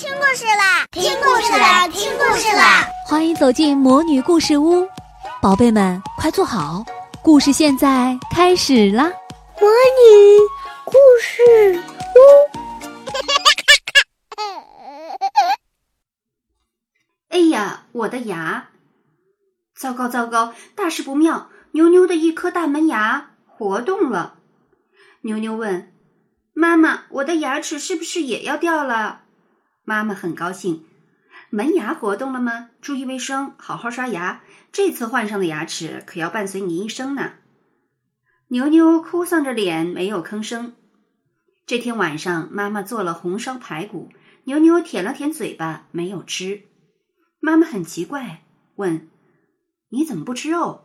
听故事啦！听故事啦！听故事啦！欢迎走进魔女故事屋，宝贝们快坐好，故事现在开始啦！魔女故事屋。哎呀，我的牙！糟糕糟糕，大事不妙！妞妞的一颗大门牙活动了。妞妞问妈妈：“我的牙齿是不是也要掉了？”妈妈很高兴。门牙活动了吗？注意卫生，好好刷牙。这次换上的牙齿可要伴随你一生呢。牛牛哭丧着脸，没有吭声。这天晚上，妈妈做了红烧排骨，牛牛舔了舔嘴巴，没有吃。妈妈很奇怪，问：“你怎么不吃肉？”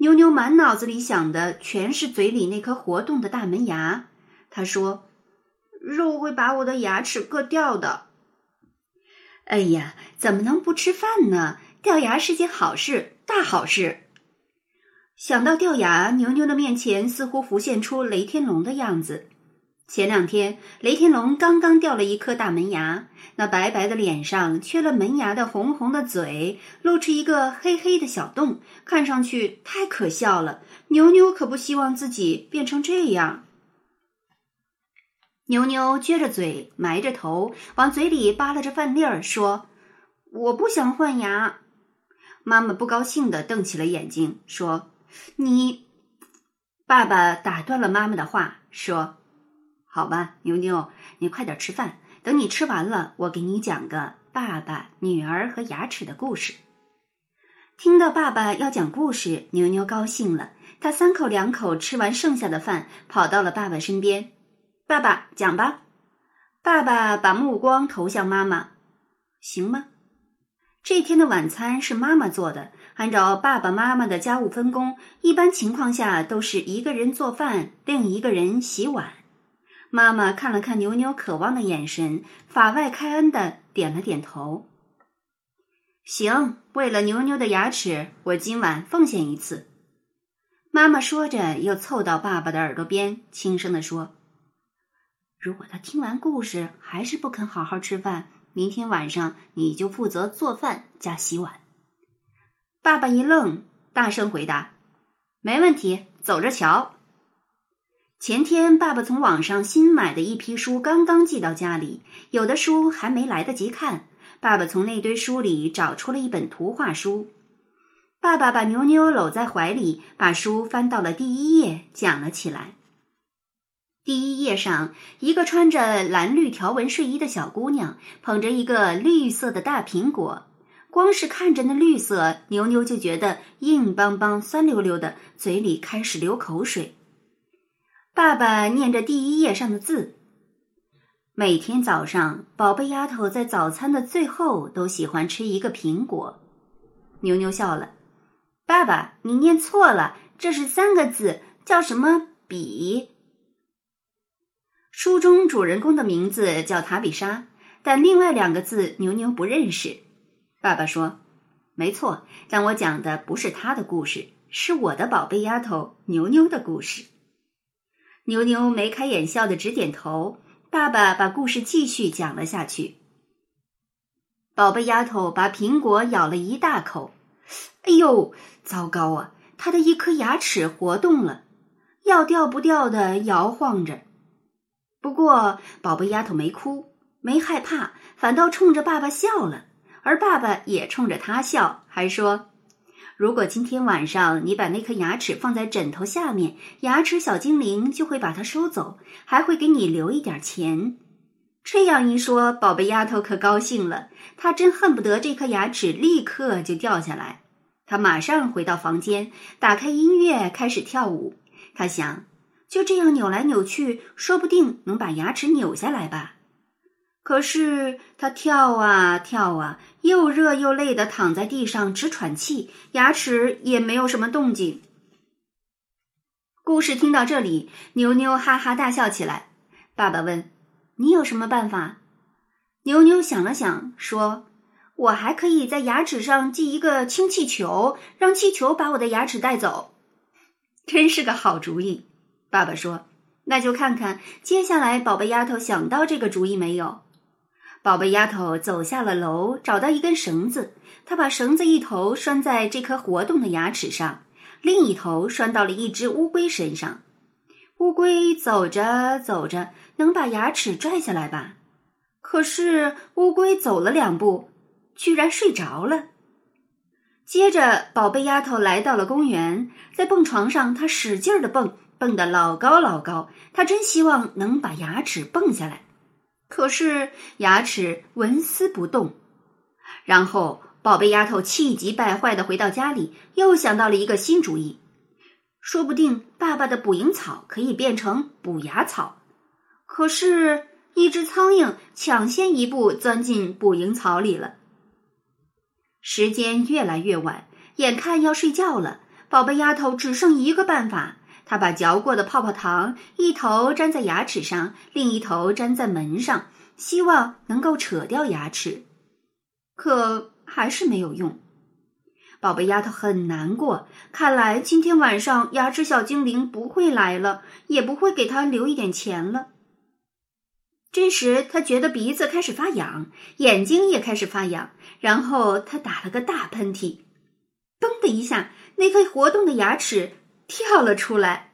牛牛满脑子里想的全是嘴里那颗活动的大门牙。他说：“肉会把我的牙齿硌掉的。”哎呀，怎么能不吃饭呢？掉牙是件好事，大好事。想到掉牙，牛牛的面前似乎浮现出雷天龙的样子。前两天，雷天龙刚刚掉了一颗大门牙，那白白的脸上缺了门牙的红红的嘴，露出一个黑黑的小洞，看上去太可笑了。牛牛可不希望自己变成这样。牛牛撅着嘴，埋着头，往嘴里扒拉着饭粒儿，说：“我不想换牙。”妈妈不高兴的瞪起了眼睛，说：“你……”爸爸打断了妈妈的话，说。好吧，牛牛，你快点吃饭。等你吃完了，我给你讲个爸爸、女儿和牙齿的故事。听到爸爸要讲故事，牛牛高兴了。他三口两口吃完剩下的饭，跑到了爸爸身边。爸爸，讲吧。爸爸把目光投向妈妈，行吗？这天的晚餐是妈妈做的。按照爸爸妈妈的家务分工，一般情况下都是一个人做饭，另一个人洗碗。妈妈看了看牛牛渴望的眼神，法外开恩的点了点头。行，为了牛牛的牙齿，我今晚奉献一次。妈妈说着，又凑到爸爸的耳朵边，轻声的说：“如果他听完故事还是不肯好好吃饭，明天晚上你就负责做饭加洗碗。”爸爸一愣，大声回答：“没问题，走着瞧。”前天，爸爸从网上新买的一批书刚刚寄到家里，有的书还没来得及看。爸爸从那堆书里找出了一本图画书。爸爸把牛牛搂在怀里，把书翻到了第一页，讲了起来。第一页上，一个穿着蓝绿条纹睡衣的小姑娘捧着一个绿色的大苹果，光是看着那绿色，牛牛就觉得硬邦邦、酸溜溜的，嘴里开始流口水。爸爸念着第一页上的字。每天早上，宝贝丫头在早餐的最后都喜欢吃一个苹果。牛牛笑了：“爸爸，你念错了，这是三个字，叫什么比？”书中主人公的名字叫塔比莎，但另外两个字牛牛不认识。爸爸说：“没错，但我讲的不是他的故事，是我的宝贝丫头牛牛的故事。”牛牛眉开眼笑的直点头。爸爸把故事继续讲了下去。宝贝丫头把苹果咬了一大口，哎呦，糟糕啊！她的一颗牙齿活动了，要掉不掉的摇晃着。不过，宝贝丫头没哭，没害怕，反倒冲着爸爸笑了，而爸爸也冲着她笑，还说。如果今天晚上你把那颗牙齿放在枕头下面，牙齿小精灵就会把它收走，还会给你留一点钱。这样一说，宝贝丫头可高兴了，她真恨不得这颗牙齿立刻就掉下来。她马上回到房间，打开音乐，开始跳舞。她想，就这样扭来扭去，说不定能把牙齿扭下来吧。可是他跳啊跳啊，又热又累的躺在地上直喘气，牙齿也没有什么动静。故事听到这里，牛牛哈哈大笑起来。爸爸问：“你有什么办法？”牛牛想了想，说：“我还可以在牙齿上系一个氢气球，让气球把我的牙齿带走。”真是个好主意。爸爸说：“那就看看接下来宝贝丫头想到这个主意没有。”宝贝丫头走下了楼，找到一根绳子，她把绳子一头拴在这颗活动的牙齿上，另一头拴到了一只乌龟身上。乌龟走着走着，能把牙齿拽下来吧？可是乌龟走了两步，居然睡着了。接着，宝贝丫头来到了公园，在蹦床上，她使劲的蹦，蹦得老高老高。他真希望能把牙齿蹦下来。可是牙齿纹丝不动，然后宝贝丫头气急败坏的回到家里，又想到了一个新主意，说不定爸爸的捕蝇草可以变成补牙草。可是，一只苍蝇抢先一步钻进捕蝇草里了。时间越来越晚，眼看要睡觉了，宝贝丫头只剩一个办法。他把嚼过的泡泡糖一头粘在牙齿上，另一头粘在门上，希望能够扯掉牙齿，可还是没有用。宝贝丫头很难过，看来今天晚上牙齿小精灵不会来了，也不会给他留一点钱了。这时，他觉得鼻子开始发痒，眼睛也开始发痒，然后他打了个大喷嚏，嘣的一下，那颗活动的牙齿。跳了出来。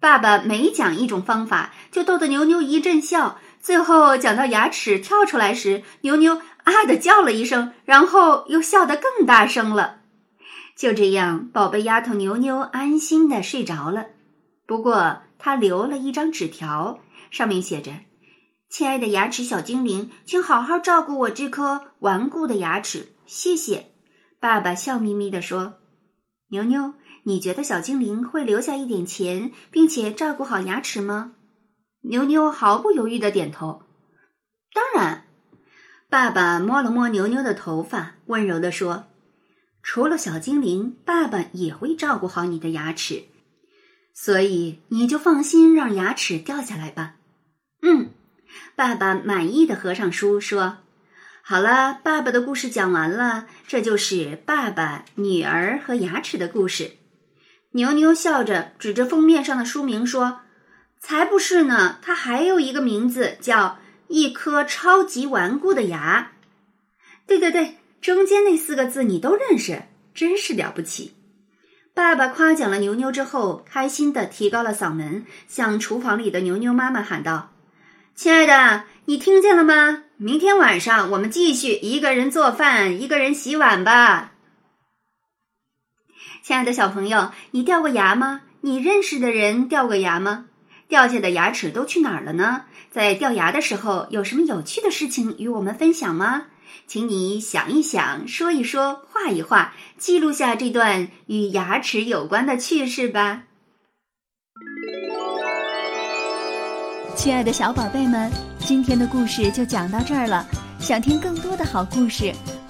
爸爸每讲一种方法，就逗得牛牛一阵笑。最后讲到牙齿跳出来时，牛牛啊的叫了一声，然后又笑得更大声了。就这样，宝贝丫头牛牛安心的睡着了。不过，他留了一张纸条，上面写着：“亲爱的牙齿小精灵，请好好照顾我这颗顽固的牙齿，谢谢。”爸爸笑眯眯的说：“牛牛。”你觉得小精灵会留下一点钱，并且照顾好牙齿吗？牛牛毫不犹豫的点头。当然，爸爸摸了摸牛牛的头发，温柔的说：“除了小精灵，爸爸也会照顾好你的牙齿，所以你就放心让牙齿掉下来吧。”嗯，爸爸满意的合上书说：“好了，爸爸的故事讲完了，这就是爸爸、女儿和牙齿的故事。”牛牛笑着指着封面上的书名说：“才不是呢，它还有一个名字叫‘一颗超级顽固的牙’。对对对，中间那四个字你都认识，真是了不起。”爸爸夸奖了牛牛之后，开心的提高了嗓门，向厨房里的牛牛妈妈喊道：“亲爱的，你听见了吗？明天晚上我们继续一个人做饭，一个人洗碗吧。”亲爱的小朋友，你掉过牙吗？你认识的人掉过牙吗？掉下的牙齿都去哪儿了呢？在掉牙的时候，有什么有趣的事情与我们分享吗？请你想一想，说一说，画一画，记录下这段与牙齿有关的趣事吧。亲爱的小宝贝们，今天的故事就讲到这儿了。想听更多的好故事。